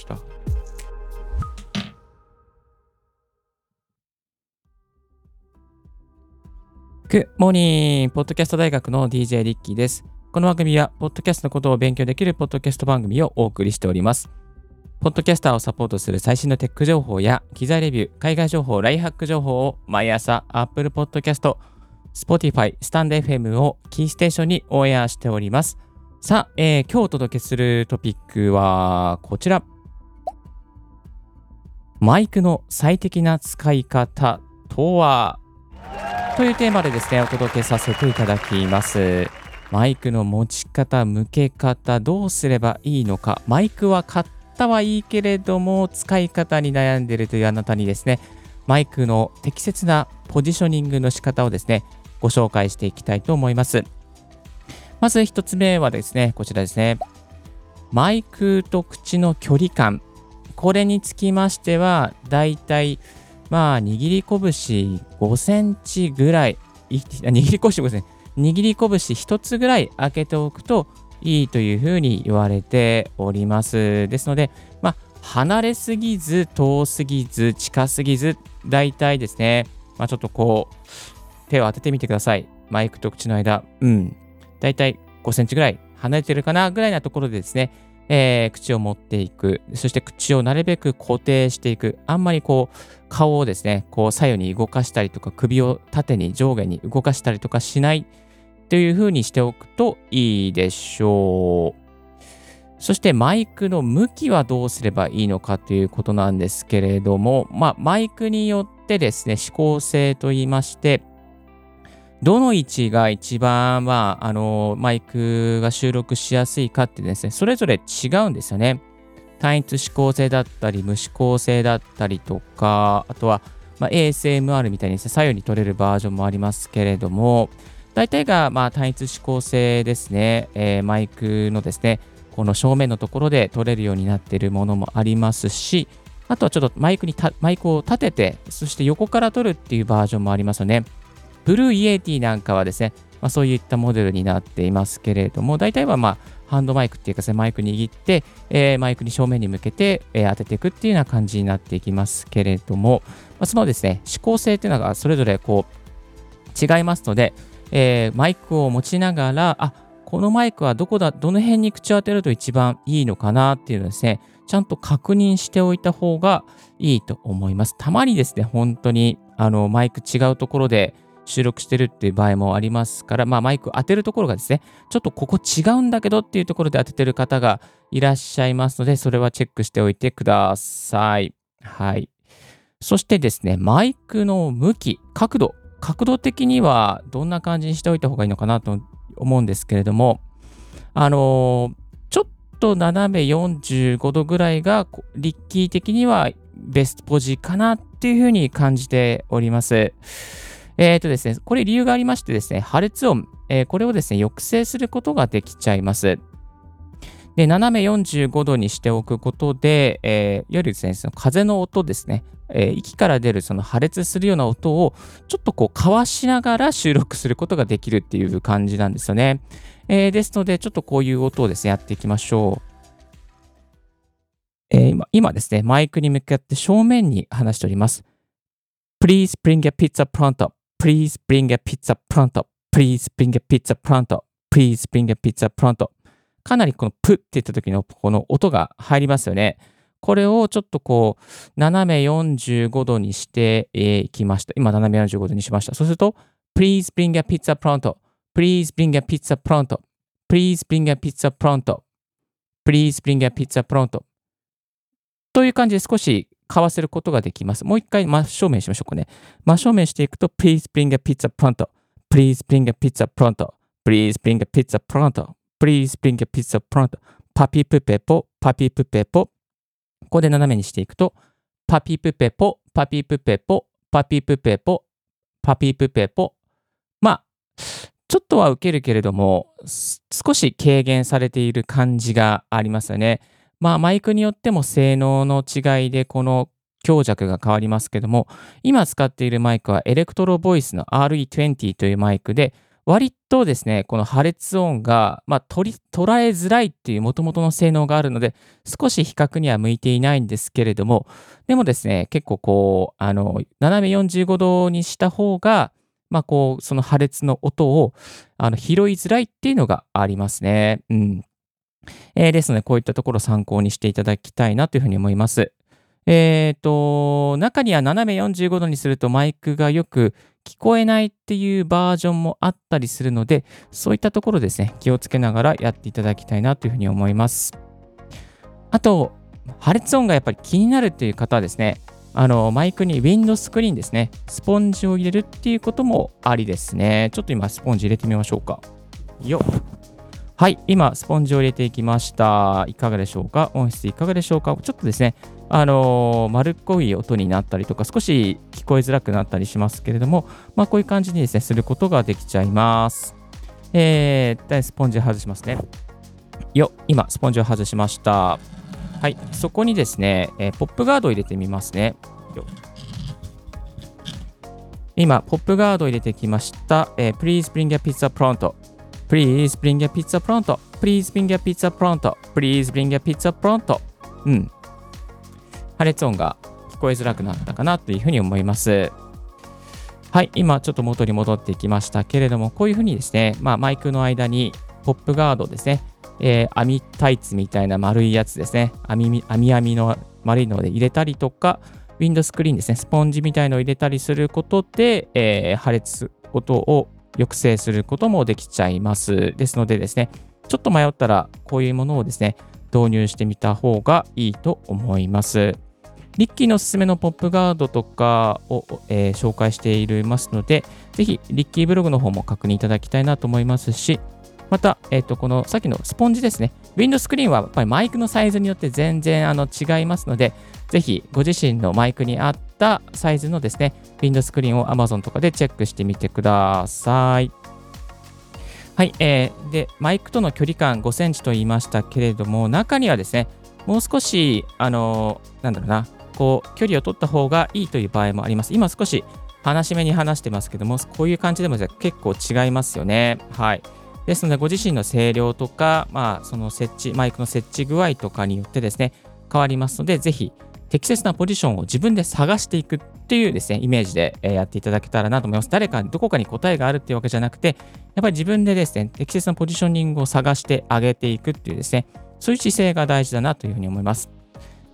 した。グモーニーポッドキャスト大学の DJ リッキーです。この番組は、ポッドキャストのことを勉強できるポッドキャスト番組をお送りしております。ポッドキャスターをサポートする最新のテック情報や機材レビュー、海外情報、ライハック情報を毎朝 Apple Podcast、Spotify、スタンド FM をキーステーションにオンエアしております。さあ、えー、今日お届けするトピックはこちら。マイクの最適な使い方とは？というテーマでですね、お届けさせていただきます。マイクの持ち方、向け方、どうすればいいのか。マイクは買ったはいいけれども、使い方に悩んでいるというあなたにですね、マイクの適切なポジショニングの仕方をですね、ご紹介していきたいと思います。まず1つ目はですね、こちらですね。マイクと口の距離感。これにつきましては、だいたいまあ、握り拳5センチぐらい、握り拳5センチ、握り拳1つぐらい開けておくといいというふうに言われております。ですので、まあ、離れすぎず、遠すぎず、近すぎず、大体ですね、まあ、ちょっとこう、手を当ててみてください。マイクと口の間、うん、大体5センチぐらい離れてるかなぐらいなところでですね、えー、口を持っていく。そして口をなるべく固定していく。あんまりこう、顔をですね、こう左右に動かしたりとか、首を縦に上下に動かしたりとかしないというふうにしておくといいでしょう。そしてマイクの向きはどうすればいいのかということなんですけれども、まあ、マイクによってですね、指向性といいまして、どの位置が一番、まあ、あの、マイクが収録しやすいかってですね、それぞれ違うんですよね。単一指向性だったり、無指向性だったりとか、あとは、まあ、ASMR みたいにですね、左右に取れるバージョンもありますけれども、大体が、まあ、単一指向性ですね、えー、マイクのですね、この正面のところで取れるようになっているものもありますし、あとはちょっとマイクにマイクを立てて、そして横から録るっていうバージョンもありますよね。 Blue Yeti なんかはですね、まあ、そういったモデルになっていますけれども、大体はまあハンドマイクっていうか、ね、マイク握って、えー、マイクに正面に向けて、えー、当てていくっていうような感じになっていきますけれども、まあ、そのですね、指向性っていうのがそれぞれこう違いますので、えー、マイクを持ちながら、あこのマイクはどこだ、どの辺に口を当てると一番いいのかなっていうのですね、ちゃんと確認しておいた方がいいと思います。たまにですね、本当にあのマイク違うところで、収録してるっていう場合もありますから、まあ、マイク当てるところがですね、ちょっとここ違うんだけどっていうところで当ててる方がいらっしゃいますので、それはチェックしておいてください。はい。そしてですね、マイクの向き、角度、角度的にはどんな感じにしておいた方がいいのかなと思うんですけれども、あのー、ちょっと斜め45度ぐらいが、リッキー的にはベストポジかなっていうふうに感じております。えっ、ー、とですね、これ理由がありましてですね、破裂音、えー、これをですね、抑制することができちゃいます。で、斜め45度にしておくことで、えー、いわゆるですね、その風の音ですね、えー、息から出るその破裂するような音をちょっとこうかわしながら収録することができるっていう感じなんですよね。えー、ですので、ちょっとこういう音をですね、やっていきましょう。えー、今今ですね、マイクに向かって正面に話しております。Please bring a pizza pronto. Please bring a pizza pronto. Please bring a pizza pronto. Please bring a pizza pronto. かなりこのプって言った時のこの音が入りますよね。これをちょっとこう、斜め45度にしていきました。今、斜め45度にしました。そうすると、Please bring a pizza pronto. Please bring a pizza pronto. Please bring a pizza pronto. Please bring a pizza pronto. という感じで少し買わせることができます。もう一回真正面しましょうかね。真正面していくと、Please bring a pizza pronto. Please bring a pizza pronto. Please bring a pizza pronto. Please bring a pizza pronto. パピプペポ、パピプペポ。ここで斜めにしていくと、パピプペポ、パピプペポ、パピプペポ、パピプペポ。まあ、ちょっとは受けるけれども、少し軽減されている感じがありますよね。まあ、マイクによっても性能の違いで、この強弱が変わりますけども、今使っているマイクはエレクトロボイスの RE20 というマイクで、割とですね、この破裂音が、まあ、取り捉えづらいっていう元々の性能があるので、少し比較には向いていないんですけれども、でもですね、結構こう、あの、斜め45度にした方が、まあ、こう、その破裂の音をあの拾いづらいっていうのがありますね。うん。え、ですので、こういったところを参考にしていただきたいなというふうに思います。えっ、ー、と、中には斜め45度にするとマイクがよく聞こえないっていうバージョンもあったりするので、そういったところですね、気をつけながらやっていただきたいなというふうに思います。あと、破裂音がやっぱり気になるっていう方はですね、あのマイクにウィンドスクリーンですね、スポンジを入れるっていうこともありですね。ちょっと今、スポンジ入れてみましょうか。よっ。はい、今、スポンジを入れていきました。いかがでしょうか？音質いかがでしょうか？ちょっとですね、あのー、丸っこい音になったりとか、少し聞こえづらくなったりしますけれども、まあ、こういう感じにですね、することができちゃいます。えー、スポンジ外しますね。よ、今、スポンジを外しました。はい、そこにですね、えー、ポップガードを入れてみますね。よ今、ポップガードを入れてきました。えー、Please bring a pizza pronto Please bring a pizza pronto. Please bring a pizza pronto. Please bring a pizza pronto. うん。破裂音が聞こえづらくなったかなというふうに思います。はい、今ちょっと元に戻ってきましたけれども、こういうふうにですね、まあ、マイクの間にポップガードですね、えー、網タイツみたいな丸いやつですね、網網網の丸いので入れたりとか、ウィンドスクリーンですね、スポンジみたいのを入れたりすることで、えー、破裂音を抑制することもできちゃいます。ですのでですね、ちょっと迷ったらこういうものをですね、導入してみた方がいいと思います。リッキーのおすすめのポップガードとかを、えー、紹介していますので、ぜひリッキーブログの方も確認いただきたいなと思いますし、また、えっ、ー、と、このさっきのスポンジですね。ウィンドスクリーンはやっぱりマイクのサイズによって全然あの違いますので、ぜひご自身のマイクに合ったサイズのですね、ウィンドスクリーンを Amazon とかでチェックしてみてください。はい、えー、で、マイクとの距離感5センチと言いましたけれども、中にはですね、もう少し、あのー、なんだろうな、こう、距離を取った方がいいという場合もあります。今少し話し目に話してますけども、こういう感じでも結構違いますよね。はい。ですので、ご自身の声量とか、まあ、その設置、マイクの設置具合とかによってですね、変わりますので、ぜひ適切なポジションを自分で探していくっていうですね、イメージでやっていただけたらなと思います。誰か、どこかに答えがあるっていうわけじゃなくて、やっぱり自分でですね、適切なポジショニングを探してあげていくっていうですね、そういう姿勢が大事だなというふうに思います。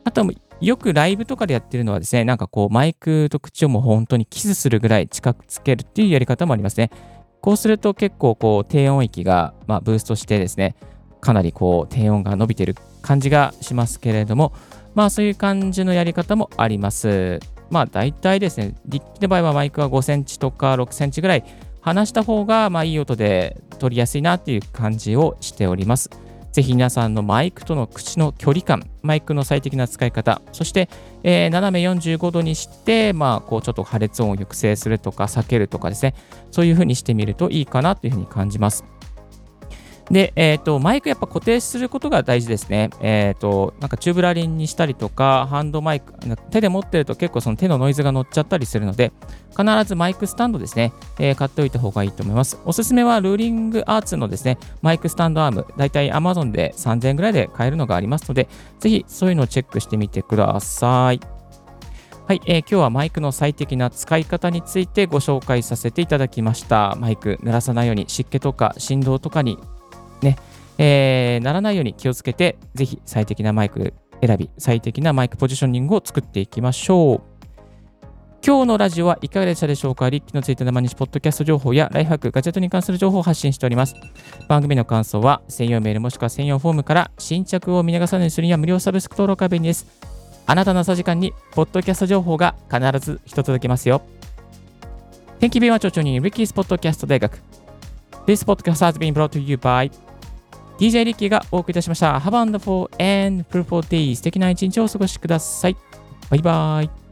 あと、よくライブとかでやってるのはですね、なんかこう、マイクと口をもう本当にキスするぐらい近くつけるっていうやり方もありますね。こうすると結構こう低音域が、まあ、ブーストしてですね、かなりこう低音が伸びてる感じがしますけれども、まあそういう感じのやり方もあります。まあ大体ですね、ッキの場合はマイクは5センチとか6センチぐらい離した方がまあいい音で取りやすいなっていう感じをしております。ぜひ皆さんのマイクとの口の距離感、マイクの最適な使い方、そして、えー、斜め45度にして、まあ、こうちょっと破裂音を抑制するとか避けるとかですね、そういうふうにしてみるといいかなというふうに感じます。で、えっ、ー、と、マイクやっぱ固定することが大事ですね。えっ、ー、と、なんかチューブラリンにしたりとか、ハンドマイク、手で持ってると結構その手のノイズが乗っちゃったりするので、必ずマイクスタンドですね、えー、買っておいた方がいいと思います。おすすめはルーリングアーツのですね、マイクスタンドアーム、だいたい Amazon で3000円ぐらいで買えるのがありますので、ぜひそういうのをチェックしてみてください。はい、えー、今日はマイクの最適な使い方についてご紹介させていただきました。マイク濡らさないように湿気とか振動とかにね、えー、ならないように気をつけて、ぜひ最適なマイク選び、最適なマイクポジショニングを作っていきましょう。今日のラジオはいかがでしたでしょうかリッキーのついた生日ポッドキャスト情報やライフハック、ガジェットに関する情報を発信しております。番組の感想は専用メールもしくは専用フォームから新着を見逃さないようにするには無料サブスク登録は便利です。あなたの朝時間にポッドキャスト情報が必ず一つ届きますよ。天気便は町長にリッキースポッドキャスト大学。This podcast has been brought to you by DJ リッキーがお送りいたしました。Have a wonderful and fruitful day. 素敵な一日をお過ごしください。バイバイ。